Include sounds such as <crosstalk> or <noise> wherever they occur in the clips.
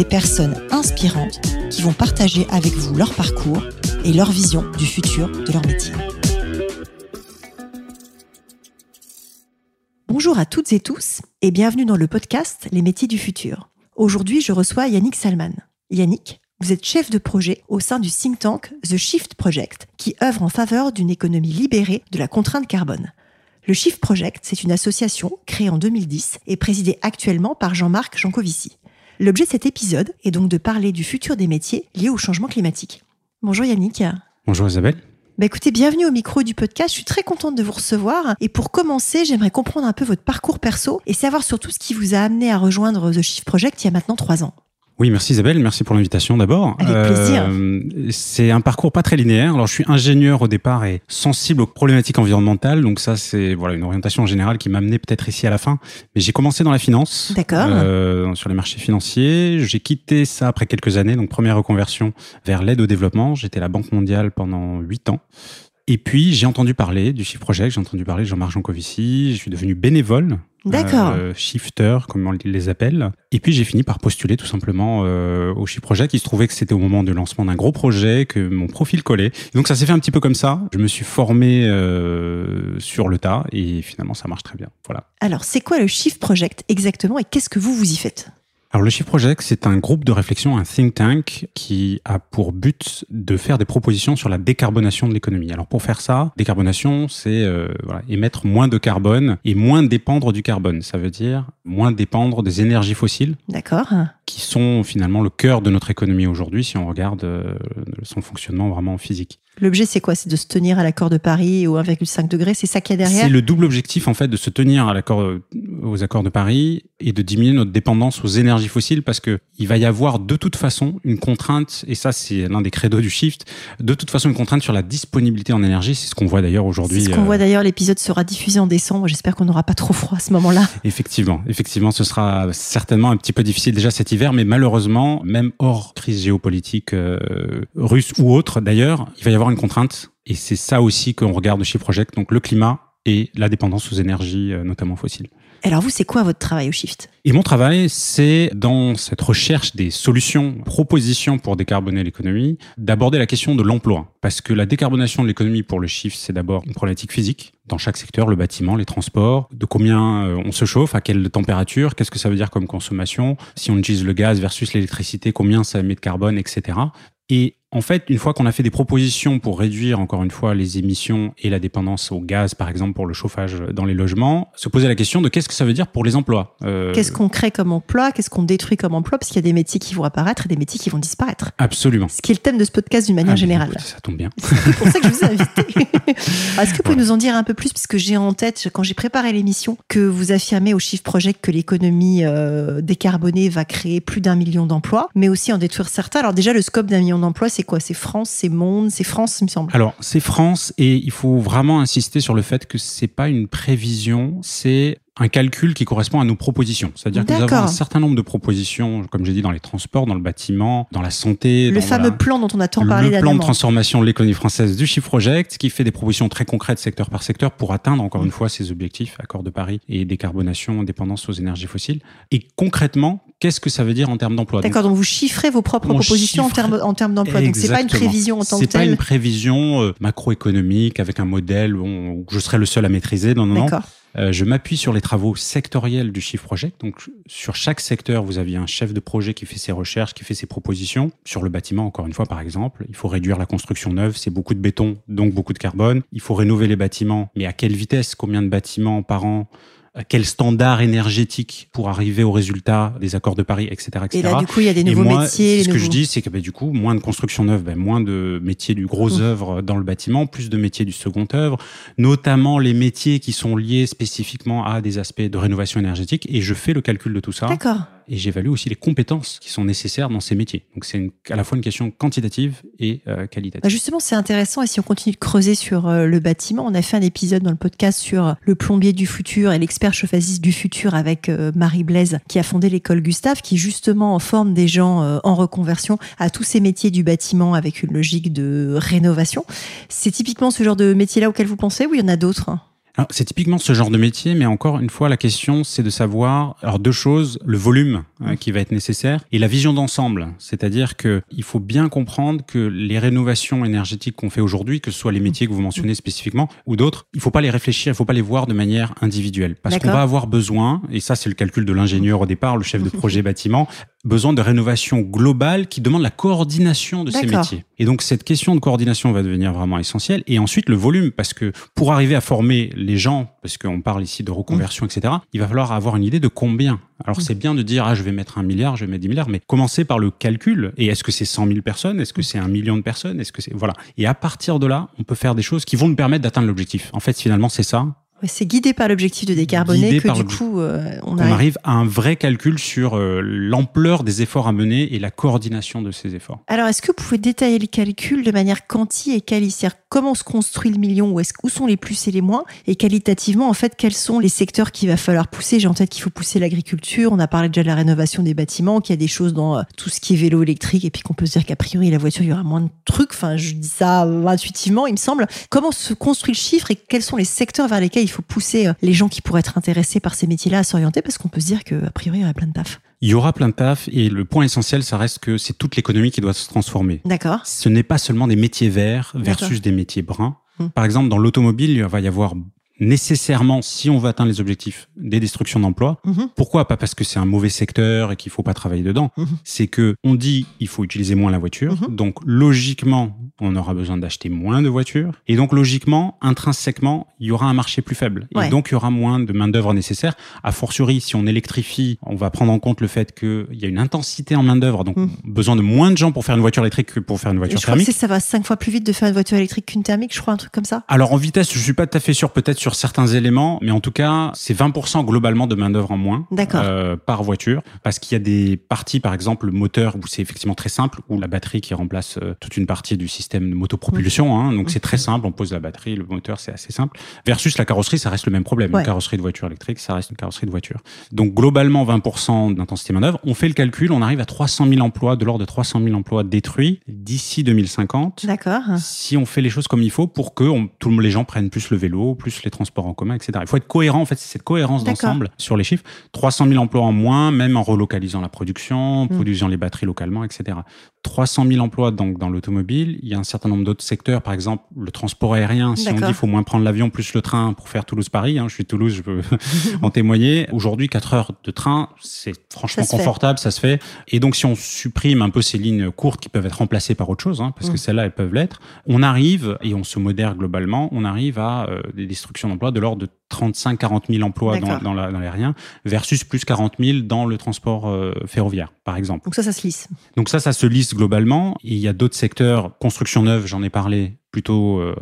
des personnes inspirantes qui vont partager avec vous leur parcours et leur vision du futur de leur métier. Bonjour à toutes et tous et bienvenue dans le podcast Les métiers du futur. Aujourd'hui, je reçois Yannick Salman. Yannick, vous êtes chef de projet au sein du think tank The Shift Project qui œuvre en faveur d'une économie libérée de la contrainte carbone. Le Shift Project, c'est une association créée en 2010 et présidée actuellement par Jean-Marc Jancovici. L'objet de cet épisode est donc de parler du futur des métiers liés au changement climatique. Bonjour Yannick. Bonjour Isabelle. Bah écoutez, bienvenue au micro du podcast. Je suis très contente de vous recevoir. Et pour commencer, j'aimerais comprendre un peu votre parcours perso et savoir surtout ce qui vous a amené à rejoindre The Shift Project il y a maintenant trois ans. Oui, merci Isabelle, merci pour l'invitation d'abord. Avec plaisir. Euh, c'est un parcours pas très linéaire. Alors je suis ingénieur au départ et sensible aux problématiques environnementales, donc ça c'est voilà une orientation en général qui m'a amené peut-être ici à la fin. Mais j'ai commencé dans la finance, d'accord, euh, sur les marchés financiers. J'ai quitté ça après quelques années, donc première reconversion vers l'aide au développement. J'étais à la Banque mondiale pendant huit ans. Et puis, j'ai entendu parler du Shift Project, j'ai entendu parler de Jean-Marc Jancovici, je suis devenu bénévole. D'accord. Euh, shifter, comme on les appelle. Et puis, j'ai fini par postuler tout simplement euh, au Shift Project. Il se trouvait que c'était au moment du lancement d'un gros projet, que mon profil collait. donc, ça s'est fait un petit peu comme ça. Je me suis formé euh, sur le tas et finalement, ça marche très bien. Voilà. Alors, c'est quoi le Shift Project exactement et qu'est-ce que vous, vous y faites? Alors le Shift Project, c'est un groupe de réflexion, un think tank qui a pour but de faire des propositions sur la décarbonation de l'économie. Alors pour faire ça, décarbonation, c'est euh, voilà, émettre moins de carbone et moins dépendre du carbone. Ça veut dire moins dépendre des énergies fossiles. D'accord. Qui sont finalement le cœur de notre économie aujourd'hui si on regarde euh, son fonctionnement vraiment physique. L'objet, c'est quoi? C'est de se tenir à l'accord de Paris au 1,5 degré C'est ça qu'il y a derrière? C'est le double objectif, en fait, de se tenir à l'accord, euh, aux accords de Paris et de diminuer notre dépendance aux énergies fossiles parce que il va y avoir de toute façon une contrainte, et ça, c'est l'un des credos du shift, de toute façon une contrainte sur la disponibilité en énergie. C'est ce qu'on voit d'ailleurs aujourd'hui. C'est ce qu'on voit euh, d'ailleurs. L'épisode sera diffusé en décembre. J'espère qu'on n'aura pas trop froid à ce moment-là. Effectivement. Effectivement, ce sera certainement un petit peu difficile déjà cet hiver, mais malheureusement, même hors crise géopolitique euh, russe ou autre d'ailleurs, il va y avoir une contrainte. Et c'est ça aussi qu'on regarde chez Project, donc le climat et la dépendance aux énergies, euh, notamment fossiles. Alors vous, c'est quoi votre travail au Shift? Et mon travail, c'est dans cette recherche des solutions, propositions pour décarboner l'économie, d'aborder la question de l'emploi. Parce que la décarbonation de l'économie pour le Shift, c'est d'abord une problématique physique dans chaque secteur, le bâtiment, les transports, de combien euh, on se chauffe, à quelle température, qu'est-ce que ça veut dire comme consommation, si on utilise le gaz versus l'électricité, combien ça émet de carbone, etc. Et en fait, une fois qu'on a fait des propositions pour réduire encore une fois les émissions et la dépendance au gaz, par exemple pour le chauffage dans les logements, se poser la question de qu'est-ce que ça veut dire pour les emplois. Euh... Qu'est-ce qu'on crée comme emploi Qu'est-ce qu'on détruit comme emploi Parce qu'il y a des métiers qui vont apparaître et des métiers qui vont disparaître. Absolument. Ce qui est le thème de ce podcast d'une manière ah, générale. ça tombe bien. C'est pour ça que je vous ai invité. <laughs> Est-ce que vous pouvez nous en dire un peu plus Puisque j'ai en tête, quand j'ai préparé l'émission, que vous affirmez au Shift Project que l'économie euh, décarbonée va créer plus d'un million d'emplois, mais aussi en détruire certains. Alors déjà, le scope d'un million d'emplois, c'est quoi? C'est France c'est Monde, c'est France, il me semble. Alors, c'est France et il faut vraiment insister sur le fait que c'est pas une prévision, c'est un calcul qui correspond à nos propositions. C'est-à-dire que nous avons un certain nombre de propositions, comme j'ai dit, dans les transports, dans le bâtiment, dans la santé. Le fameux plan dont on a tant parlé Le plan de transformation de l'économie française du Shift Project, qui fait des propositions très concrètes secteur par secteur pour atteindre, encore une fois, ces objectifs, accord de Paris et décarbonation, dépendance aux énergies fossiles. Et concrètement, qu'est-ce que ça veut dire en termes d'emploi? D'accord, donc, vous chiffrez vos propres propositions en termes, en termes d'emploi. Donc c'est pas une prévision en tant que telle. C'est pas une prévision euh, macroéconomique avec un modèle où, je serai le seul à maîtriser. Non, non, non. Euh, je m'appuie sur les travaux sectoriels du Shift Project. Donc, sur chaque secteur, vous aviez un chef de projet qui fait ses recherches, qui fait ses propositions. Sur le bâtiment, encore une fois, par exemple, il faut réduire la construction neuve, c'est beaucoup de béton, donc beaucoup de carbone. Il faut rénover les bâtiments, mais à quelle vitesse? Combien de bâtiments par an? Quel standard énergétique pour arriver au résultat des accords de Paris, etc. etc. Et là, du coup, il y a des nouveaux métiers. Ce que je dis, c'est que bah, du coup, moins de construction neuve, bah, moins de métiers du gros mmh. œuvre dans le bâtiment, plus de métiers du second œuvre, notamment les métiers qui sont liés spécifiquement à des aspects de rénovation énergétique. Et je fais le calcul de tout ça et j'évalue aussi les compétences qui sont nécessaires dans ces métiers. Donc c'est à la fois une question quantitative et euh, qualitative. Bah, justement, c'est intéressant et si on continue de creuser sur euh, le bâtiment, on a fait un épisode dans le podcast sur le plombier du futur et l'expert chauffagiste du futur avec euh, Marie Blaise qui a fondé l'école Gustave qui justement forme des gens en reconversion à tous ces métiers du bâtiment avec une logique de rénovation. C'est typiquement ce genre de métier-là auquel vous pensez ou il y en a d'autres? C'est typiquement ce genre de métier, mais encore une fois, la question, c'est de savoir, alors deux choses, le volume hein, qui va être nécessaire et la vision d'ensemble. C'est-à-dire que il faut bien comprendre que les rénovations énergétiques qu'on fait aujourd'hui, que ce soit les métiers que vous mentionnez spécifiquement ou d'autres, il faut pas les réfléchir, il faut pas les voir de manière individuelle. Parce qu'on va avoir besoin, et ça c'est le calcul de l'ingénieur au départ, le chef de projet <laughs> bâtiment, besoin de rénovation globale qui demande la coordination de ces métiers. Et donc cette question de coordination va devenir vraiment essentielle. Et ensuite le volume, parce que pour arriver à former les gens, parce qu'on parle ici de reconversion, etc., il va falloir avoir une idée de combien. Alors mm. c'est bien de dire, ah je vais mettre un milliard, je vais mettre 10 milliards, mais commencer par le calcul. Et est-ce que c'est 100 000 personnes? Est-ce que c'est un million de personnes? Est-ce que c'est... Voilà. Et à partir de là, on peut faire des choses qui vont nous permettre d'atteindre l'objectif. En fait, finalement, c'est ça c'est guidé par l'objectif de décarboner que du coup euh, on, arrive... à un vrai calcul sur euh, l'ampleur des efforts à mener et la coordination de ces efforts. Alors est-ce que vous pouvez détailler le calcul de manière quanti et quali? Comment se construit le million? Où, est où sont les plus et les moins? Et qualitativement en fait quels sont les secteurs qu'il va falloir pousser? J'ai en tête qu'il faut pousser l'agriculture, on a parlé déjà de la rénovation des bâtiments, qu'il y a des choses dans euh, tout ce qui est vélo électrique et puis qu'on peut se dire qu'a priori la voiture il y aura moins de trucs, enfin je dis ça intuitivement il me semble. Comment se construit le chiffre et quels sont les secteurs vers lesquels il faut pousser euh, les gens qui pourraient être intéressés par ces métiers-là à s'orienter parce qu'on peut se dire qu'a priori, il y aura plein de taf. Il y aura plein de taf et le point essentiel, ça reste que c'est toute l'économie qui doit se transformer. D'accord. Ce n'est pas seulement des métiers verts versus des métiers bruns. Hum. Par exemple, dans l'automobile, il va y avoir nécessairement, si on veut atteindre les objectifs, des destructions d'emplois. Mhm. Pourquoi Pas parce que c'est un mauvais secteur et qu'il faut pas travailler dedans. Mhm. C'est que on dit il faut utiliser moins la voiture. Donc logiquement, on aura besoin d'acheter moins de voitures. Et donc logiquement, intrinsèquement, il y aura un marché plus faible. Et donc il y aura moins de main d'œuvre nécessaire. A fortiori, si on électrifie, on va prendre en compte le fait qu'il y a une intensité en main d'œuvre, donc besoin de moins de gens pour faire une voiture électrique que pour faire une voiture je thermique. Crois que ça va cinq fois plus vite de faire une voiture électrique qu'une thermique, je crois un truc comme ça. Alors en vitesse, je suis pas tout à fait sûr. Peut-être sur certains éléments, mais en tout cas, c'est 20% globalement de main-d'œuvre en moins euh, par voiture, parce qu'il y a des parties, par exemple, le moteur, où c'est effectivement très simple, ou la batterie qui remplace euh, toute une partie du système de motopropulsion. Hein, donc c'est très simple, on pose la batterie, le moteur, c'est assez simple. Versus la carrosserie, ça reste le même problème. Une carrosserie de voiture électrique, ça reste une carrosserie de voiture. Donc globalement, 20% d'intensité main-d'œuvre. On fait le calcul, on arrive à 300 000 emplois, de l'ordre de 300 000 emplois détruits d'ici 2050. D'accord. Si on fait les choses comme il faut pour que on, tous les gens prennent plus le vélo, plus les transports en commun, etc. Il faut être cohérent, en fait, c'est cette cohérence d'ensemble sur les chiffres. 300 000 emplois en moins, même en relocalisant la production, mm. produisant les batteries localement, etc. 300 000 emplois donc dans l'automobile. Il y a un certain nombre d'autres secteurs, par exemple le transport aérien. Si on dit qu'il faut moins prendre l'avion plus le train pour faire Toulouse-Paris, hein, je suis Toulouse, je peux <laughs> en témoigner. Aujourd'hui, 4 heures de train, c'est franchement confortable, ça se fait. Et donc si on supprime un peu ces lignes courtes qui peuvent être remplacées par autre chose, hein, parce que mm. celles-là, elles peuvent l'être, on arrive, et on se modère globalement, on arrive à euh, des destructions d'emplois de l'ordre de 35-40 000 emplois dans, dans l'aérien versus plus 40 000 dans le transport euh, ferroviaire, par exemple. Donc ça, ça se lisse. Donc ça, ça se lisse globalement. il y a d'autres secteurs, construction neuve, j'en ai parlé, plutôt euh,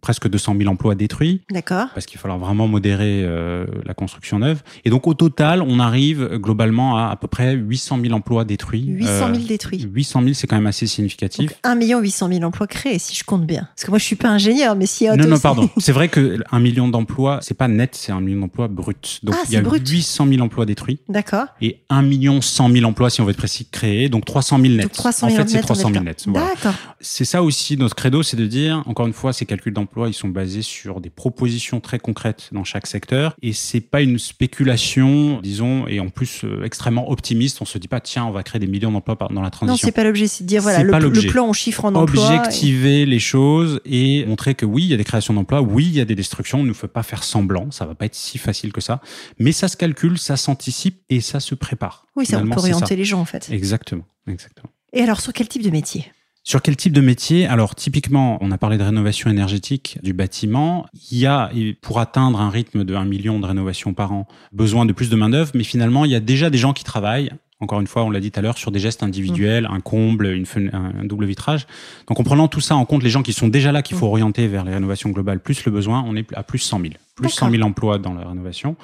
presque 200 000 emplois détruits. D'accord. Parce qu'il va falloir vraiment modérer euh, la construction neuve. Et donc au total, on arrive globalement à à peu près 800 000 emplois détruits. 800 000 détruits. 800 000, c'est quand même assez significatif. Donc 1 million 800 000 emplois créés, si je compte bien. Parce que moi, je suis pas ingénieur, mais si. Non, non, pardon. <laughs> c'est vrai que un million d'emplois, c'est pas net, c'est un million d'emplois brut. Donc ah, il y a 800 000 emplois détruits. D'accord. Et 1 million 100 000 emplois, si on veut être précis, créés. Donc 300 000 nets. Donc 300 000 en fait, c'est 300 000 nets. D'accord. C'est ça aussi notre credo, c'est de dire, encore une fois, ces calculs d'emploi, ils sont basés sur des propositions très concrètes dans chaque secteur. Et c'est pas une spéculation, disons, et en plus euh, extrêmement optimiste. On se dit pas, tiens, on va créer des millions d'emplois dans la transition. Non, c'est pas l'objet, c'est de dire, voilà, le, plan, on chiffre en emploi. Objectiver les choses et montrer que oui, il y a des créations d'emplois, oui, il y a des destructions. On ne faut pas faire semblant. Ça va pas être si facile que ça. Mais ça se calcule, ça s'anticipe et ça se prépare. Oui, ça, on peut orienter les gens, en fait. Exactement, exactement. Et alors, sur quel type de métier? Sur quel type de métier? Alors typiquement, on a parlé de rénovation énergétique du bâtiment. Il y a, pour atteindre un rythme de 1 million de rénovations par an, besoin de plus de main-d'œuvre, mais finalement, il y a déjà des gens qui travaillent. Encore une fois, on l'a dit tout à l'heure, sur des gestes individuels, un comble, une un double vitrage. Donc en prenant tout ça en compte, les gens qui sont déjà là, qu'il faut orienter vers les rénovations globales, plus le besoin, on est à plus 100 000. Plus 100 000 emplois dans la rénovation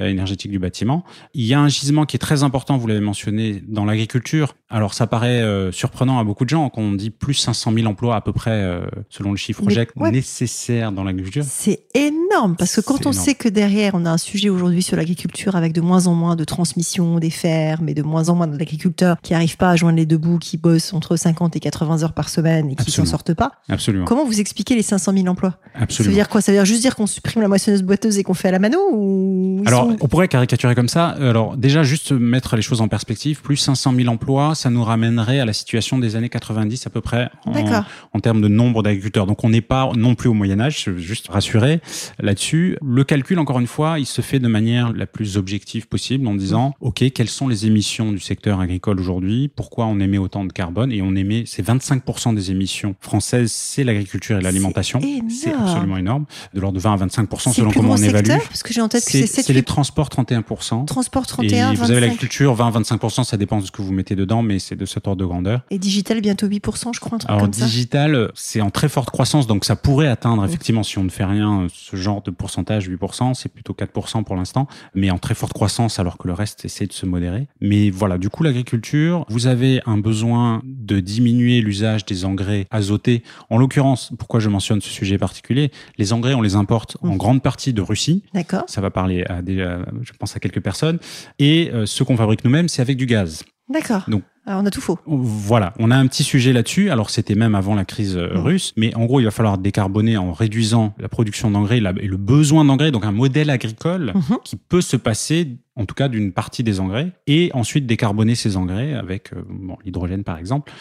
euh, énergétique du bâtiment. Il y a un gisement qui est très important, vous l'avez mentionné, dans l'agriculture. Alors ça paraît euh, surprenant à beaucoup de gens quand on dit plus 500 000 emplois à peu près, euh, selon le chiffre project, nécessaire dans l'agriculture. C'est énorme, parce que quand on sait que derrière, on a un sujet aujourd'hui sur l'agriculture avec de moins en moins de transmission des fermes et de moins en moins d'agriculteurs qui n'arrivent pas à joindre les deux bouts, qui bossent entre 50 et 80 heures par semaine et qui s'en sortent pas. Absolument. Comment vous expliquez les 500 000 emplois? Absolument. Ça veut dire quoi? Ça veut dire juste dire qu'on supprime la moissonneuse boiteuse et qu'on fait à la mano ou Alors, on pourrait caricaturer comme ça. Alors, déjà, juste mettre les choses en perspective. Plus 500 000 emplois, ça nous ramènerait à la situation des années 90 à peu près en, en termes de nombre d'agriculteurs. Donc, on n'est pas non plus au Moyen Âge, je veux juste rassurer là-dessus. Le calcul, encore une fois, il se fait de manière la plus objective possible en disant, OK, quelles sont les émissions du secteur agricole aujourd'hui? Pourquoi on émet autant de carbone? Et on émet, c'est 25% des émissions françaises, c'est l'agriculture et l'alimentation. C'est absolument énorme. De l'ordre de 20 à 25% selon comment on évalue. Parce que j'ai en tête que c'est C'est les transports 31%. Transport 31, et vous avez l'agriculture 20 à 25%, ça dépend de ce que vous mettez dedans, mais c'est de cet ordre de grandeur. Et digital bientôt 8%, je crois, un truc Alors comme digital, c'est en très forte croissance, donc ça pourrait atteindre effectivement, si on ne fait rien, ce genre de pourcentage, 8%, c'est plutôt 4% pour l'instant, mais en très forte croissance alors que le reste essaie de se modérer. Mais voilà, du coup l'agriculture, vous avez un besoin de diminuer l'usage des engrais azotés. En l'occurrence, pourquoi je mentionne ce sujet particulier, les engrais on les importe en grande partie de Russie. D'accord. Ça va parler à des, je pense à quelques personnes. Et euh, ce qu'on fabrique nous-mêmes, c'est avec du gaz. D'accord. Donc on a tout faux. Voilà, on a un petit sujet là-dessus. Alors c'était même avant la crise euh, mmh. russe, mais en gros il va falloir décarboner en réduisant la production d'engrais et le besoin d'engrais, donc un modèle agricole mmh. qui peut se passer en tout cas d'une partie des engrais, et ensuite décarboner ces engrais avec euh, bon, l'hydrogène par exemple.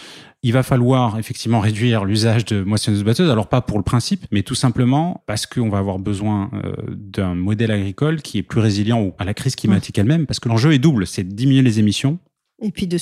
Il va falloir effectivement réduire l'usage de moissonneuses batteuses, alors pas pour le principe, mais tout simplement parce qu'on va avoir besoin euh, d'un modèle agricole qui est plus résilient à la crise climatique mmh. elle-même, parce que l'enjeu est double, c'est de diminuer les émissions et puis de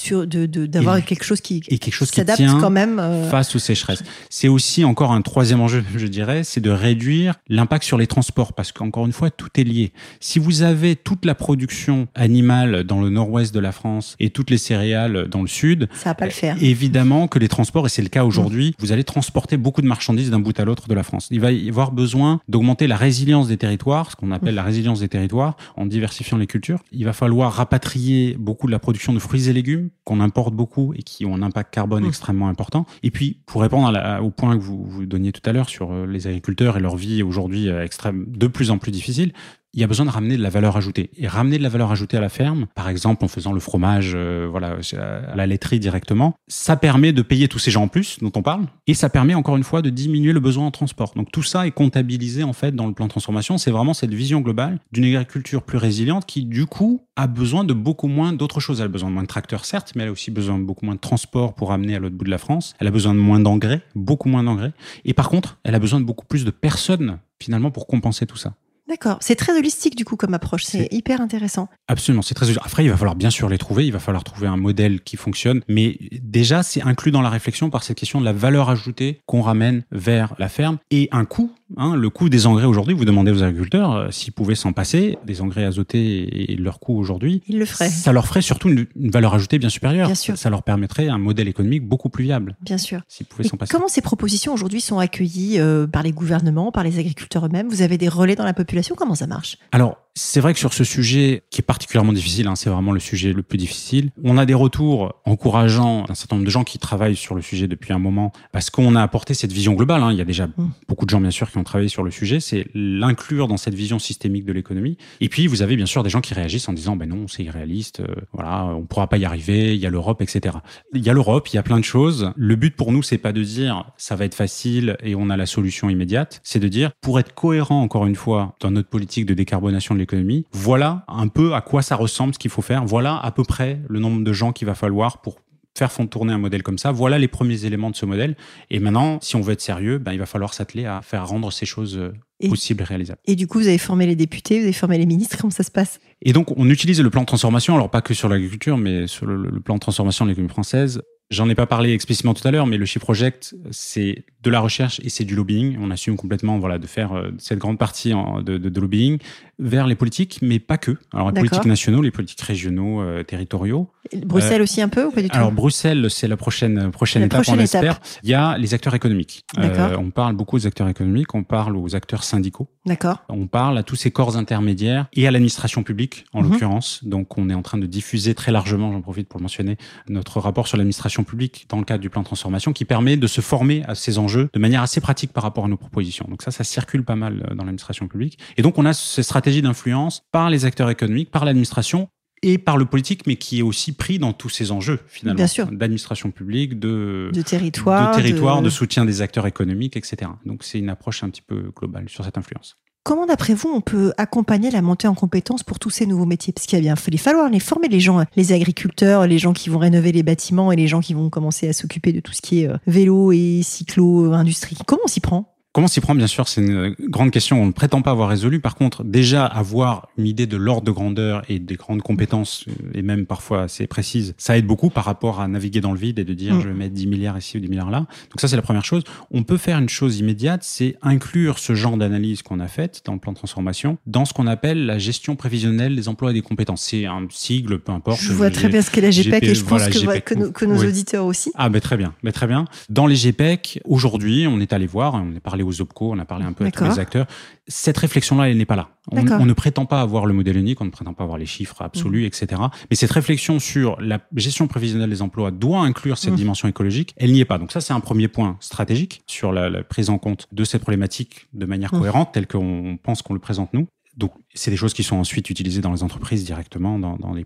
d'avoir de, quelque chose qui et quelque chose s'adapte quand même euh, face aux sécheresses. C'est aussi encore un troisième enjeu, je dirais, c'est de réduire l'impact sur les transports parce qu'encore une fois tout est lié. Si vous avez toute la production animale dans le nord-ouest de la France et toutes les céréales dans le sud, ça va pas le faire. Évidemment que les transports et c'est le cas aujourd'hui, mmh. vous allez transporter beaucoup de marchandises d'un bout à l'autre de la France. Il va y avoir besoin d'augmenter la résilience des territoires, ce qu'on appelle mmh. la résilience des territoires en diversifiant les cultures. Il va falloir rapatrier beaucoup de la production de fruits et légumes qu'on importe beaucoup et qui ont un impact carbone mmh. extrêmement important. Et puis, pour répondre au point que vous, vous donniez tout à l'heure sur euh, les agriculteurs et leur vie aujourd'hui euh, extrême, de plus en plus difficile, il y a besoin de ramener de la valeur ajoutée. Et ramener de la valeur ajoutée à la ferme, par exemple en faisant le fromage euh, voilà, à la laiterie directement, ça permet de payer tous ces gens en plus dont on parle, et ça permet encore une fois de diminuer le besoin en transport. Donc tout ça est comptabilisé en fait dans le plan de transformation. C'est vraiment cette vision globale d'une agriculture plus résiliente qui du coup a besoin de beaucoup moins d'autres choses. Elle a besoin de moins de tracteurs certes, mais elle a aussi besoin de beaucoup moins de transport pour amener à l'autre bout de la France. Elle a besoin de moins d'engrais, beaucoup moins d'engrais. Et par contre, elle a besoin de beaucoup plus de personnes finalement pour compenser tout ça. D'accord. C'est très holistique du coup comme approche. C'est hyper intéressant. Absolument. C'est très. Après, il va falloir bien sûr les trouver. Il va falloir trouver un modèle qui fonctionne. Mais déjà, c'est inclus dans la réflexion par cette question de la valeur ajoutée qu'on ramène vers la ferme et un coût Hein, le coût des engrais aujourd'hui, vous demandez aux agriculteurs euh, s'ils pouvaient s'en passer, des engrais azotés et leur coût aujourd'hui. Ils le feraient. Ça leur ferait surtout une, valeur ajoutée bien supérieure. Bien sûr. Ça leur permettrait un modèle économique beaucoup plus viable. Bien sûr. S'ils pouvaient s'en passer. Comment ces propositions aujourd'hui sont accueillies euh, par les gouvernements, par les agriculteurs eux-mêmes? Vous avez des relais dans la population? Comment ça marche? Alors, c'est vrai que sur ce sujet qui est particulièrement difficile, hein, c'est vraiment le sujet le plus difficile, on a des retours encourageants d'un certain nombre de gens qui travaillent sur le sujet depuis un moment parce qu'on a apporté cette vision globale. Hein. Il y a déjà mmh. beaucoup de gens, bien sûr, qui ont travaillé sur le sujet. C'est l'inclure dans cette vision systémique de l'économie. Et puis, vous avez bien sûr des gens qui réagissent en disant, ben non, c'est irréaliste, euh, voilà, on pourra pas y arriver, il y a l'Europe, etc. Il y a l'Europe, il y a plein de choses. Le but pour nous, c'est pas de dire, ça va être facile et on a la solution immédiate. C'est de dire, pour être cohérent, encore une fois, dans notre politique de décarbonation de Voilà un peu à quoi ça ressemble ce qu'il faut faire. Voilà à peu près le nombre de gens qu'il va falloir pour faire fond tourner un modèle comme ça. Voilà les premiers éléments de ce modèle. Et maintenant, si on veut être sérieux, ben, il va falloir s'atteler à faire rendre ces choses euh, possibles et réalisables. Et du coup, vous avez formé les députés, vous avez formé les ministres, comment ça se passe? Et donc, on utilise le plan de transformation, alors pas que sur l'agriculture, mais sur le, le, plan de transformation de l'économie française, J'en ai pas parlé explicitement tout à l'heure, mais le Shift Project, c'est de la recherche et c'est du lobbying. On assume complètement voilà, de faire euh, cette grande partie de, de, lobbying. Vers les politiques, mais pas que. Alors les politiques nationaux, les politiques régionaux, euh, territoriaux. Bruxelles aussi un peu ou pas du tout Alors Bruxelles, c'est la prochaine prochaine étape, on l'espère. Il y a les acteurs économiques. on parle beaucoup aux acteurs économiques, on parle aux acteurs syndicaux. D'accord. On parle à tous ces corps intermédiaires et à l'administration publique en mhm. l'occurrence. Donc on est en train de diffuser très largement, j'en profite pour le mentionner, notre rapport sur l'administration publique dans le cadre du plan de transformation qui permet de se former à ces enjeux de manière assez pratique par rapport à nos propositions. Donc ça, ça circule pas mal euh, dans l'administration publique. Et donc on a ces stratégies d'influence par les acteurs économiques, par l'administration et par le politique, mais qui est aussi pris dans tous ces enjeux finalement, d'administration publique, de, de territoire, de, territoire de... soutien des acteurs économiques, etc. Donc c'est une approche un petit peu globale sur cette influence. Comment, d'après vous, on peut accompagner la montée en compétences pour tous ces nouveaux métiers? Parce qu'il va bien falloir les former, les gens, les agriculteurs, les gens qui vont rénover les bâtiments et les gens qui vont commencer à s'occuper de tout ce qui est euh, vélo et cyclo-industrie. Comment on s'y prend? Comment s'y prend Bien sûr, c'est une grande question. On ne prétend pas avoir résolu. Par contre, déjà avoir une idée de l'ordre de grandeur et des grandes compétences, et même parfois assez précises, ça aide beaucoup par rapport à naviguer dans le vide et de dire mm. je vais mettre 10 milliards ici ou 10 milliards là. Donc ça, c'est la première chose. On peut faire une chose immédiate, c'est inclure ce genre d'analyse qu'on a faite dans le plan de transformation dans ce qu'on appelle la gestion prévisionnelle des emplois et des compétences. C'est un sigle, peu importe. Je vois très bien ce qu'est la GPEC, et je pense que, que, nos, auditeurs aussi. Ah, ben très bien, mais très bien. Dans les GPEC, aujourd'hui, on est allé voir, on est parlé aux OPCO, on a parlé un peu à tous les acteurs. Cette réflexion-là, elle n'est pas là. On, ne prétend pas avoir le modèle unique, on ne prétend pas avoir les chiffres absolus, mmh. etc. Mais cette réflexion sur la gestion prévisionnelle des emplois doit inclure cette mmh. dimension écologique. Elle n'y est pas. Donc ça, c'est un premier point stratégique sur la, prise en compte de cette problématique de manière mmh. cohérente, telle qu'on pense qu'on le présente nous. Donc, c'est des choses qui sont ensuite utilisées dans les entreprises directement, dans, dans les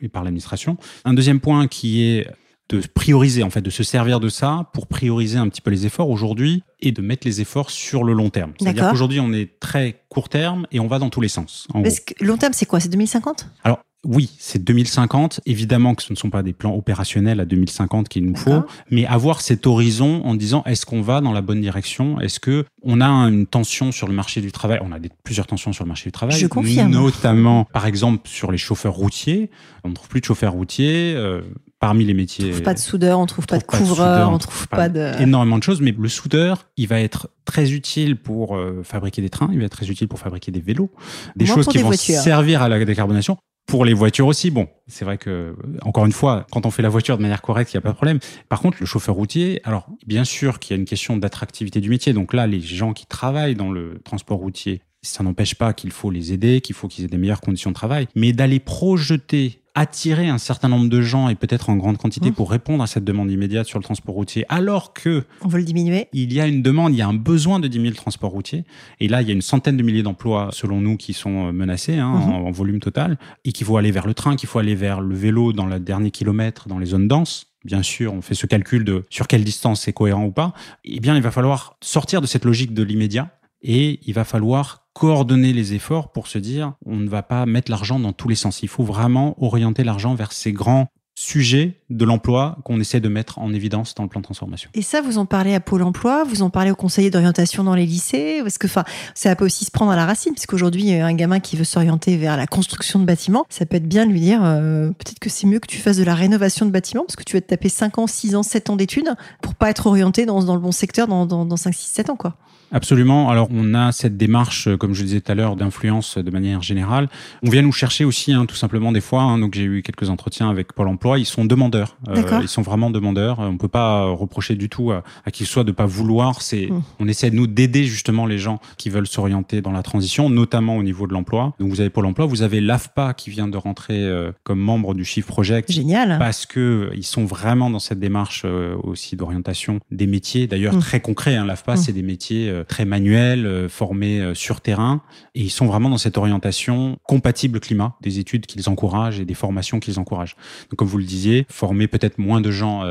et par l'administration. Un deuxième point qui est de prioriser, en fait, de se servir de ça pour prioriser un petit peu les efforts aujourd'hui et de mettre les efforts sur le long terme. C'est-à-dire qu'aujourd'hui, on est très court terme et on va dans tous les sens. Parce que long terme, c'est quoi? C'est 2050 Alors, oui, c'est 2050. Évidemment que ce ne sont pas des plans opérationnels à 2050 qu'il nous faut, mais avoir cet horizon en disant est-ce qu'on va dans la bonne direction? Est-ce que on a une tension sur le marché du travail? On a des, plusieurs tensions sur le marché du travail. Je confirme. Notamment, par exemple, sur les chauffeurs routiers. On ne trouve plus de chauffeurs routiers. Euh, parmi les métiers. On trouve pas de soudeur, on trouve, pas de couvreur, on trouve pas, de énormément de choses. Mais le soudeur, il va être très utile pour euh, fabriquer des trains, il va être très utile pour fabriquer des vélos, des choses qui vont servir à la décarbonation. Pour les voitures aussi, bon, c'est vrai que, encore une fois, quand on fait la voiture de manière correcte, il n'y a pas de problème. Par contre, le chauffeur routier, alors, bien sûr qu'il y a une question d'attractivité du métier. Donc là, les gens qui travaillent dans le transport routier, ça n'empêche pas qu'il faut les aider, qu'il faut qu'ils aient des meilleures conditions de travail. Mais d'aller projeter attirer un certain nombre de gens et peut-être en grande quantité mmh. pour répondre à cette demande immédiate sur le transport routier, alors que on veut le diminuer. Il y a une demande, il y a un besoin de diminuer le transport routier, et là il y a une centaine de milliers d'emplois selon nous qui sont euh, menacés hein, mmh. en, volume total, et qu'il faut aller vers le train, qu'il faut aller vers le vélo dans le dernier kilomètre, dans les zones denses. Bien sûr, on fait ce calcul de sur quelle distance c'est cohérent ou pas. Eh bien, il va falloir sortir de cette logique de l'immédiat et il va falloir coordonner les efforts pour se dire on ne va pas mettre l'argent dans tous les sens. Il faut vraiment orienter l'argent vers ces grands sujets de l'emploi qu'on essaie de mettre en évidence dans le plan de transformation. Et ça, vous en parlez à Pôle emploi, vous en parlez aux conseillers d'orientation dans les lycées, parce que enfin, ça peut aussi se prendre à la racine, puisqu'aujourd'hui, un gamin qui veut s'orienter vers la construction de bâtiments, ça peut être bien de lui dire euh, peut-être que c'est mieux que tu fasses de la rénovation de bâtiments, parce que tu vas te taper 5 ans, 6 ans, 7 ans d'études pour pas être orienté dans, le bon secteur dans, dans, dans 5, 6, 7 ans. quoi. Absolument. Alors, on a cette démarche, euh, comme je le disais tout à l'heure, d'influence de manière générale. On vient nous chercher aussi, hein, tout simplement, des fois. Hein, donc, j'ai eu quelques entretiens avec Pôle Emploi. Ils sont demandeurs. Euh, ils sont vraiment demandeurs. On peut pas reprocher du tout à, qui que ce soit de pas vouloir. C'est, mmh. on essaie de nous d'aider justement les gens qui veulent s'orienter dans la transition, notamment au niveau de l'emploi. Donc, vous avez Pôle Emploi, vous avez l'AFPA qui vient de rentrer euh, comme membre du Chiffre Project. Génial. Parce que ils sont vraiment dans cette démarche aussi d'orientation des métiers. D'ailleurs, mmh. très concret. Hein, L'AFPA, mmh. c'est des métiers euh, très manuels, euh, formés euh, sur terrain, et ils sont vraiment dans cette orientation compatible climat, des études qu'ils encouragent et des formations qu'ils encouragent. Donc, comme vous le disiez, former peut-être moins de gens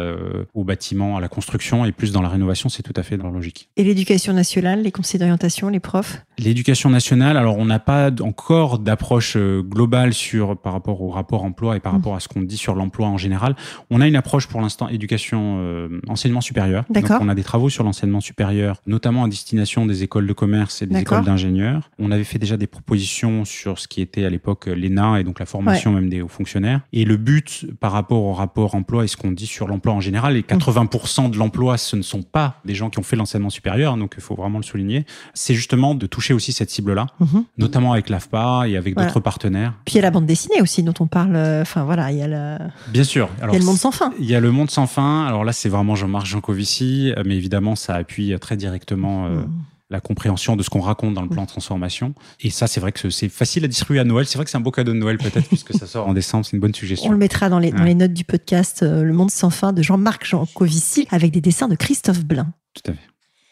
au bâtiment, à la construction, et plus dans la rénovation, c'est tout à fait dans la logique. Et l'éducation nationale, les conseils d'orientation, les profs? L'éducation nationale, alors on n'a pas encore d'approche globale sur par rapport au rapport emploi et par mmh. rapport à ce qu'on dit sur l'emploi en général. On a une approche pour l'instant éducation enseignement supérieur. Donc on a des travaux sur l'enseignement supérieur, notamment à destination des écoles de commerce et des écoles d'ingénieurs. On avait fait déjà des propositions sur ce qui était à l'époque l'ENA et donc la formation même des hauts fonctionnaires. Et le but par rapport au rapport emploi et ce qu'on dit sur l'emploi en général. Et 80% de l'emploi, ce ne sont pas des gens qui ont fait l'enseignement supérieur, donc il faut vraiment le souligner. C'est justement de toucher aussi cette cible-là, Mhm. notamment avec l'AFPA et avec Voilà. d'autres partenaires. Puis il y a la bande dessinée aussi dont on parle. euh, Enfin voilà, il y a le, Bien sûr. il y Alors, a le monde sans fin. Il y a le monde sans fin. Alors là, c'est vraiment Jean-Marc Jancovici, euh, mais évidemment, ça appuie très directement euh, Mhm. La compréhension de ce qu'on raconte dans le plan de transformation. Et ça, c'est vrai que c'est facile à distribuer à Noël. C'est vrai que c'est un beau cadeau de Noël, peut-être, <laughs> puisque ça sort en décembre. C'est une bonne On suggestion. le mettra dans les, dans les notes du podcast euh, Le Monde sans fin de Jean-Marc Jancovici avec des dessins de Christophe Blain. Tout à fait.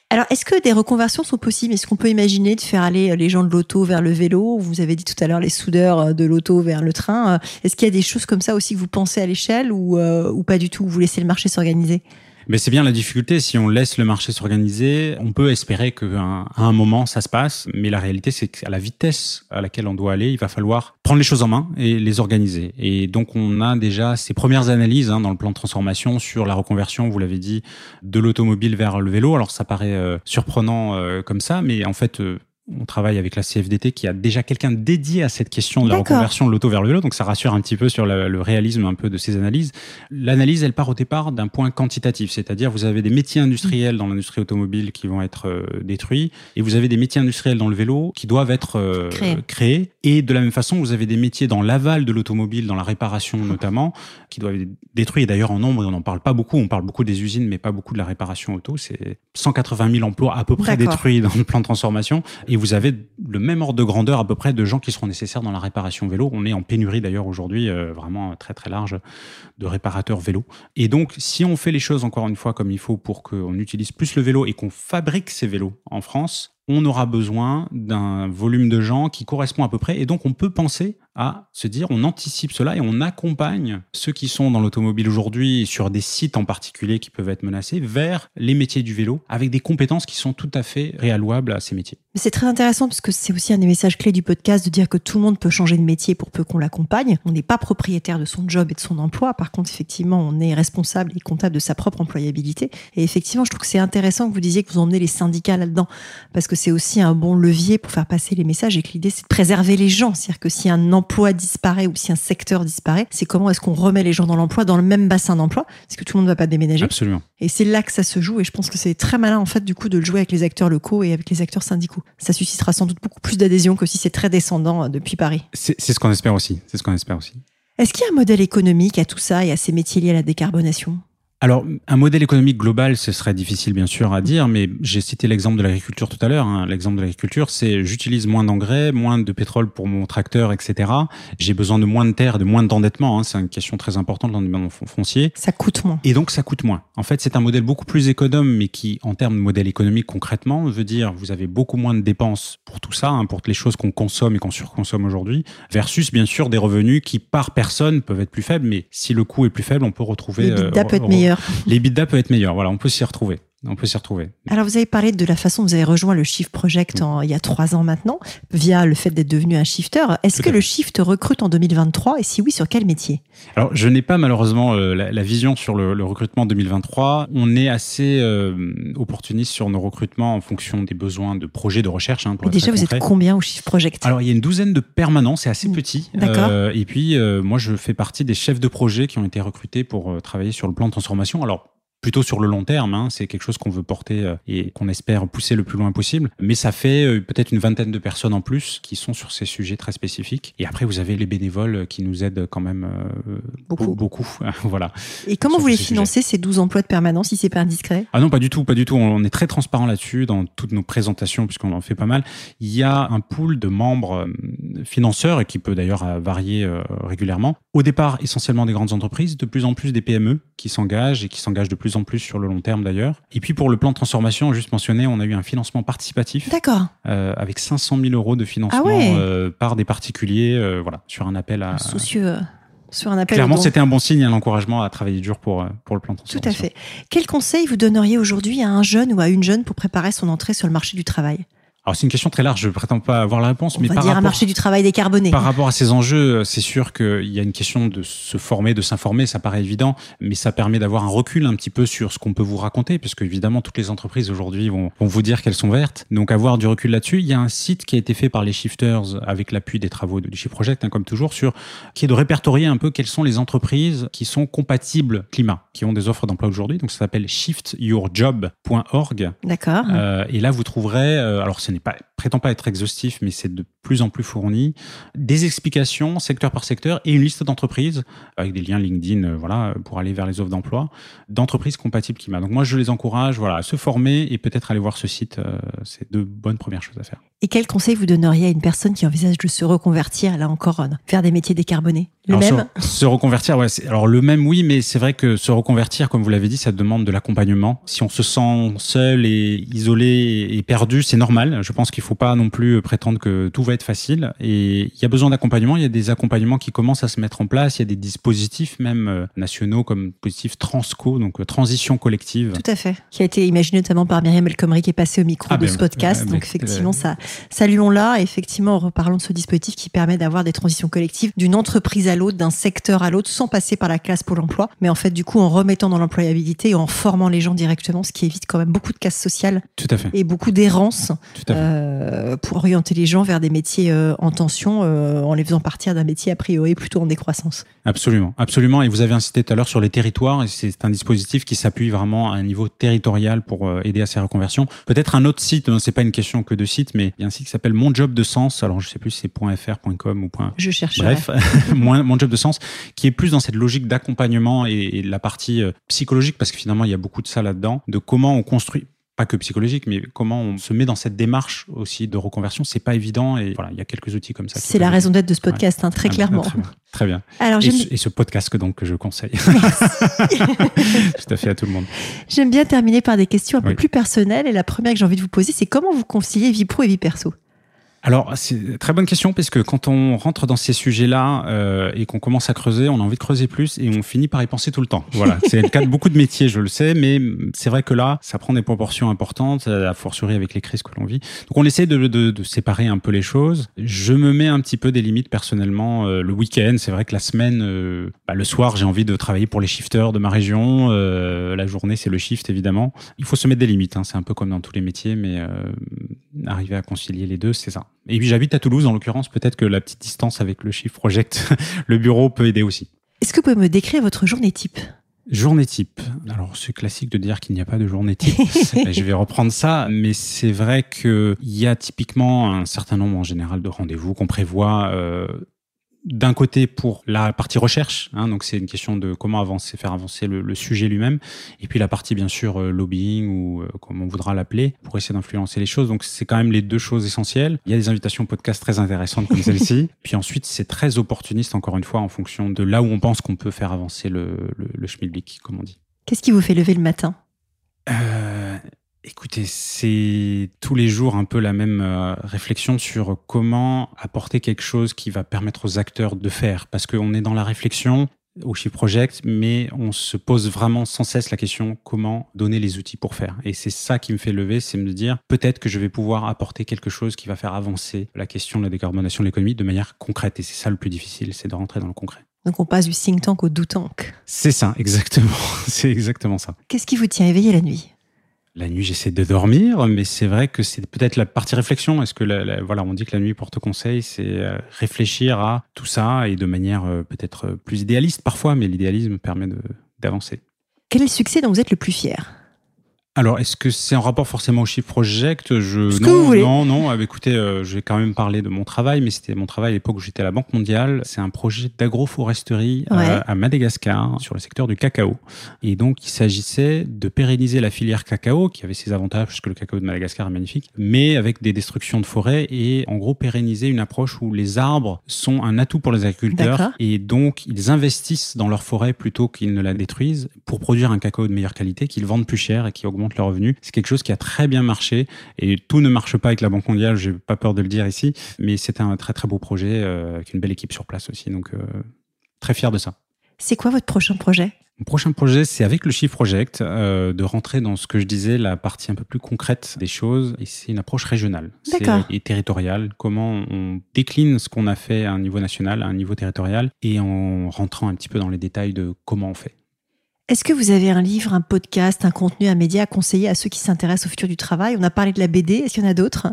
Alors, est-ce que des reconversions sont possibles? Est-ce qu'on peut imaginer de faire aller euh, les gens de l'auto vers le vélo? Vous avez dit tout à l'heure les soudeurs euh, de l'auto vers le train. Euh, Est-ce qu'il y a des choses comme ça aussi que vous pensez à l'échelle ou, euh, ou pas du tout? Vous laissez le marché s'organiser? Mais c'est bien la difficulté. Si on laisse le marché s'organiser, on peut espérer qu'à un, moment, ça se passe. Mais la réalité, c'est qu'à la vitesse à laquelle on doit aller, il va falloir prendre les choses en main et les organiser. Et donc, on a déjà ces premières analyses hein, dans le plan de transformation sur la reconversion, vous l'avez dit, de l'automobile vers le vélo. Alors, ça paraît euh, surprenant euh, comme ça, mais en fait... euh, on travaille avec la CFDT qui a déjà quelqu'un dédié à cette question de la reconversion de l'auto vers le vélo, donc ça rassure un petit peu sur le, le réalisme un peu de ces analyses. L'analyse, elle part au départ d'un point quantitatif, c'est-à-dire vous avez des métiers industriels dans l'industrie automobile qui vont être euh, détruits, et vous avez des métiers industriels dans le vélo qui doivent être euh, Créés. créés. Et de la même façon, vous avez des métiers dans l'aval de l'automobile, dans la réparation notamment, qui doivent être détruits. Et d'ailleurs, en nombre, on n'en parle pas beaucoup. On parle beaucoup des usines, mais pas beaucoup de la réparation auto. C'est 180 000 emplois à peu près détruits dans le plan de transformation. Et vous avez le même ordre de grandeur à peu près de gens qui seront nécessaires dans la réparation vélo. On est en pénurie d'ailleurs aujourd'hui, euh, vraiment très très large de réparateurs vélo. Et donc, si on fait les choses encore une fois comme il faut pour qu'on utilise plus le vélo et qu'on fabrique ces vélos en France, on aura besoin d'un volume de gens qui correspond à peu près. Et donc, on peut penser à se dire, on anticipe cela et on accompagne ceux qui sont dans l'automobile aujourd'hui sur des sites en particulier qui peuvent être menacés vers les métiers du vélo avec des compétences qui sont tout à fait réallouables à ces métiers. C'est très intéressant parce que c'est aussi un des messages clés du podcast de dire que tout le monde peut changer de métier pour peu qu'on l'accompagne. On n'est pas propriétaire de son job et de son emploi. Par contre, effectivement, on est responsable et comptable de sa propre employabilité. Et effectivement, je trouve que c'est intéressant que vous disiez que vous emmenez les syndicats là-dedans parce que c'est aussi un bon levier pour faire passer les messages et que l'idée, c'est de préserver les gens. C'est-à-dire que si un emploi disparaît ou si un secteur disparaît, c'est comment est-ce qu'on remet les gens dans l'emploi, dans le même bassin d'emploi Parce que tout le monde ne va pas déménager. Absolument. Et c'est là que ça se joue. Et je pense que c'est très malin, en fait, du coup, de le jouer avec les acteurs locaux et avec les acteurs syndicaux. Ça suscitera sans doute beaucoup plus d'adhésion que si c'est très descendant euh, depuis Paris. C'est c'est ce qu'on espère aussi. C'est ce qu'on espère aussi. Est-ce qu'il y a un modèle économique à tout ça et à ces métiers liés à la décarbonation? Alors, un modèle économique global, ce serait difficile bien sûr à dire, mais j'ai cité l'exemple de l'agriculture tout à l'heure. hein. L'exemple de l'agriculture, c'est j'utilise moins d'engrais, moins de pétrole pour mon tracteur, etc. J'ai besoin de moins de terre, de moins d'endettement. hein. C'est une question très importante l'endettement fon- foncier. Ça coûte moins. Et donc, ça coûte moins. En fait, c'est un modèle beaucoup plus économe, mais qui, en termes de modèle économique concrètement, veut dire vous avez beaucoup moins de dépenses pour tout ça, hein, pour les choses qu'on consomme et qu'on surconsomme aujourd'hui, versus bien sûr des revenus qui, par personne, peuvent être plus faibles. Mais si le coût est plus faible, on peut retrouver. Bidas euh, peut être re- meilleur. Les bidas peuvent être meilleurs. Voilà, on peut s'y retrouver. On peut s'y retrouver. Alors, vous avez parlé de la façon dont vous avez rejoint le Shift Project en- il y a trois ans maintenant, via le fait d'être devenu un shifter. Est-ce que le. Shift recrute en 2023 et si oui, sur quel métier? Alors, je n'ai pas malheureusement euh, la, la vision sur le, le recrutement 2023. On est assez euh, opportuniste sur nos recrutements en fonction des besoins de projets de recherche. Hein, pour Déjà, vous êtes combien au Shift Project? Alors, il y a une douzaine de permanents, c'est assez Mm. petit. D'accord. Euh, et puis, euh, moi, je fais partie des chefs de projet qui ont été recrutés pour travailler sur le plan de transformation. Alors, plutôt sur le long terme, hein, c'est quelque chose qu'on veut porter euh, et qu'on espère pousser le plus loin possible. Mais ça fait euh, peut-être une vingtaine de personnes en plus qui sont sur ces sujets très spécifiques. Et après, vous avez les bénévoles qui nous aident quand même euh, Beaucoup. beau- beaucoup. <laughs> voilà. Et comment vous les ces financez, ces 12 emplois de permanence, si c'est pas indiscret? Ah non, pas du tout, pas du tout. On est très transparent là-dessus dans toutes nos présentations, puisqu'on en fait pas mal. Il y a un pool de membres financeurs et qui peut d'ailleurs varier régulièrement. Au départ, essentiellement des grandes entreprises, de plus en plus des PME qui s'engagent et qui s'engagent de plus en plus sur le long terme d'ailleurs. Et puis pour le plan de transformation, juste mentionné, on a eu un financement participatif D'accord. euh, avec 500 000 euros de financement Ah ouais. euh, par des particuliers, euh, voilà, sur un appel à. Soucieux euh, sur un appel. Clairement, c'était un bon signe, un encouragement à travailler dur pour pour le plan de Tout transformation. à fait. Quel conseil vous donneriez aujourd'hui à un jeune ou à une jeune pour préparer son entrée sur le marché du travail? Alors c'est une question très large, je prétends pas avoir la réponse, On mais va par dire un rapport, marché du travail décarboné. par rapport à ces enjeux, c'est sûr qu'il y a une question de se former, de s'informer, ça paraît évident, mais ça permet d'avoir un recul un petit peu sur ce qu'on peut vous raconter, puisque évidemment toutes les entreprises aujourd'hui vont, vont vous dire qu'elles sont vertes. Donc avoir du recul là-dessus, il y a un site qui a été fait par les shifters avec l'appui des travaux du Shift Project, hein, comme toujours, sur qui est de répertorier un peu quelles sont les entreprises qui sont compatibles climat, qui ont des offres d'emploi aujourd'hui. Donc ça s'appelle shiftyourjob.org. D'accord. Euh, et là, vous trouverez, euh, alors ce pas prétend pas être exhaustif, mais c'est de plus en plus fourni, des explications secteur par secteur et une liste d'entreprises avec des liens LinkedIn, euh, voilà, pour aller vers les offres d'emploi d'entreprises compatibles climat. Donc moi, je les encourage, voilà, à se former et peut-être aller voir ce site. euh, c'est de bonnes premières choses à faire. Et quel conseil vous donneriez à une personne qui envisage de se reconvertir, là encore, euh, vers des métiers décarbonés? Le Alors, même se, se reconvertir, ouais. Alors le même, oui, mais c'est vrai que se reconvertir, comme vous l'avez dit, ça demande de l'accompagnement. Si on se sent seul et isolé et perdu, c'est normal. Je pense qu'il faut pas non plus prétendre que tout va être facile. Et il y a besoin d'accompagnement. Il y a des accompagnements qui commencent à se mettre en place. Il y a des dispositifs même euh, nationaux comme le dispositif Transco, donc euh, transition collective. Tout à fait. Qui a été imaginé notamment par Myriam El Khomri, qui est passée au micro Ah de ben, ce podcast. euh, Donc, mais, effectivement, euh, ça, saluons-la. Effectivement, en reparlant de ce dispositif qui permet d'avoir des transitions collectives d'une entreprise à l'autre, d'un secteur à l'autre, sans passer par la classe Pôle emploi. Mais en fait, du coup, en remettant dans l'employabilité et en formant les gens directement, ce qui évite quand même beaucoup de casse sociale Tout à fait. et beaucoup d'errance euh, pour orienter les gens vers des métiers euh, en tension, euh, en les faisant partir d'un métier a priori plutôt en décroissance. Absolument, absolument. Et vous avez incité tout à l'heure sur les territoires, et c'est un dispositif qui s'appuie vraiment à un niveau territorial pour aider à ces reconversions. Peut-être un autre site, c'est pas une question que de site, mais il y a un site qui s'appelle Mon Job de Sens. Alors je sais plus si c'est .fr, .com ou point. Je chercherai. Bref, <laughs> mon, job de sens, qui est plus dans cette logique d'accompagnement et, et la partie euh, psychologique, parce que finalement il y a beaucoup de ça là-dedans, de comment on construit pas que psychologique, mais comment on se met dans cette démarche aussi de reconversion, c'est pas évident et voilà, il y a quelques outils comme ça. C'est la raison d'être de ce podcast, hein, très Ah, clairement. Très bien. Très bien. Alors, Et ce, et ce podcast que donc que je conseille <laughs> tout à fait à tout le monde. J'aime bien terminer par des questions un peu Oui. plus personnelles. Et la première que j'ai envie de vous poser, c'est comment vous conciliez vie pro et vie perso? Alors, c'est très bonne question parce que quand on rentre dans ces sujets-là euh, et qu'on commence à creuser, on a envie de creuser plus et on finit par y penser tout le temps. Voilà, c'est le cas de beaucoup de métiers, je le sais, mais c'est vrai que là, ça prend des proportions importantes, à fortiori avec les crises que l'on vit. Donc, on essaie de, de, de séparer un peu les choses. Je me mets un petit peu des limites personnellement. Euh, le week-end, c'est vrai que la semaine, euh, bah, le soir, j'ai envie de travailler pour les shifters de ma région. Euh, la journée, c'est le shift, évidemment. Il faut se mettre des limites. Hein. C'est un peu comme dans tous les métiers, mais euh, arriver à concilier les deux, c'est ça. Et puis j'habite à Toulouse, en l'occurrence, peut-être que la petite distance avec le Shift Project, <laughs> le bureau peut aider aussi. Est-ce que vous pouvez me décrire votre journée type? Journée type. Alors c'est classique de dire qu'il n'y a pas de journée type. <laughs> je vais reprendre ça, mais c'est vrai qu'il y a typiquement un certain nombre en général de rendez-vous qu'on prévoit. Euh, d'un côté pour la partie recherche, hein, donc c'est une question de comment avancer, faire avancer le, le sujet lui-même, et puis la partie bien sûr euh, lobbying ou euh, comme on voudra l'appeler, pour essayer d'influencer les choses. Donc c'est quand même les deux choses essentielles. Il y a des invitations podcast très intéressantes comme celle-ci, <laughs> puis ensuite c'est très opportuniste encore une fois en fonction de là où on pense qu'on peut faire avancer le, le, le schmilblick, comme on dit. Qu'est-ce qui vous fait lever le matin? Euh, Écoutez, c'est tous les jours un peu la même euh, réflexion sur comment apporter quelque chose qui va permettre aux acteurs de faire. Parce qu'on est dans la réflexion au Shift Project, mais on se pose vraiment sans cesse la question comment donner les outils pour faire? Et c'est ça qui me fait lever, c'est me dire peut-être que je vais pouvoir apporter quelque chose qui va faire avancer la question de la décarbonation de l'économie de manière concrète. Et c'est ça le plus difficile, c'est de rentrer dans le concret. Donc on passe du think tank au do tank. C'est ça, <laughs> exactement. c'est exactement ça. Qu'est-ce qui vous tient éveillé la nuit? La nuit, j'essaie de dormir, mais c'est vrai que c'est peut-être la partie réflexion. Est-ce que la, voilà, on dit que la nuit porte conseil, c'est euh, réfléchir à tout ça et de manière euh, peut-être euh, plus idéaliste parfois, mais l'idéalisme permet d'avancer. Quel est le succès dont vous êtes le plus fier? Alors, est-ce que c'est en rapport forcément au Shift Project? Je Ce que non, vous voulez. non, non. Ah, bah, écoutez, euh, je vais quand même parler de mon travail, mais c'était mon travail à l'époque où j'étais à la Banque mondiale. C'est un projet d'agroforesterie euh, Ouais. à Madagascar sur le secteur du cacao. Et donc, il s'agissait de pérenniser la filière cacao, qui avait ses avantages puisque le cacao de Madagascar est magnifique, mais avec des destructions de forêts et en gros pérenniser une approche où les arbres sont un atout pour les agriculteurs et donc ils investissent dans leur forêt plutôt qu'ils ne la détruisent pour produire un cacao de meilleure qualité qu'ils vendent plus cher et qui augmente leurs revenus. C'est quelque chose qui a très bien marché et tout ne marche pas avec la Banque mondiale, j'ai pas peur de le dire ici, mais c'était un très très beau projet euh, avec une belle équipe sur place aussi, donc euh, très fier de ça. C'est quoi votre prochain projet? Mon prochain projet, c'est avec le Chiffre Project, euh, de rentrer dans ce que je disais, la partie un peu plus concrète des choses. Et c'est une approche régionale et territoriale. Comment on décline ce qu'on a fait à un niveau national, à un niveau territorial, et en rentrant un petit peu dans les détails de comment on fait. Est-ce que vous avez un livre, un podcast, un contenu, un média à conseiller à ceux qui s'intéressent au futur du travail? On a parlé de la BD, est-ce qu'il y en a d'autres?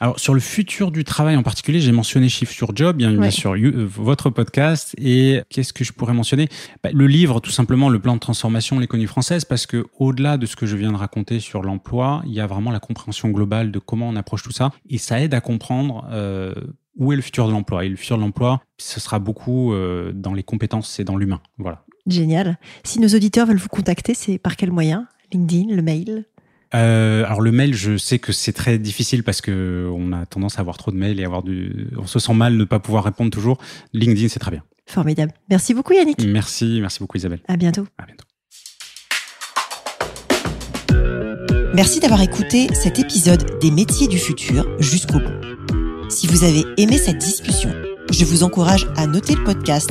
Alors sur le futur du travail en particulier, j'ai mentionné Chiffre sur Job, bien, bien sûr, euh, votre podcast. Et qu'est-ce que je pourrais mentionner? Bah, Le livre, tout simplement, le plan de transformation l'économie française, parce que au-delà de ce que je viens de raconter sur l'emploi, il y a vraiment la compréhension globale de comment on approche tout ça, et ça aide à comprendre. Euh, où est le futur de l'emploi? Et le futur de l'emploi, ce sera beaucoup euh, dans les compétences et dans l'humain. Voilà. Génial. Si nos auditeurs veulent vous contacter, c'est par quel moyen? LinkedIn, le mail? Euh, alors le mail, je sais que c'est très difficile parce que on a tendance à avoir trop de mails et avoir du, on se sent mal de ne pas pouvoir répondre toujours. LinkedIn, c'est très bien. Formidable. Merci beaucoup Yannick. Merci, merci beaucoup Isabelle. À bientôt. À bientôt. Merci d'avoir écouté cet épisode des métiers du futur jusqu'au bout. Si vous avez aimé cette discussion, je vous encourage à noter le podcast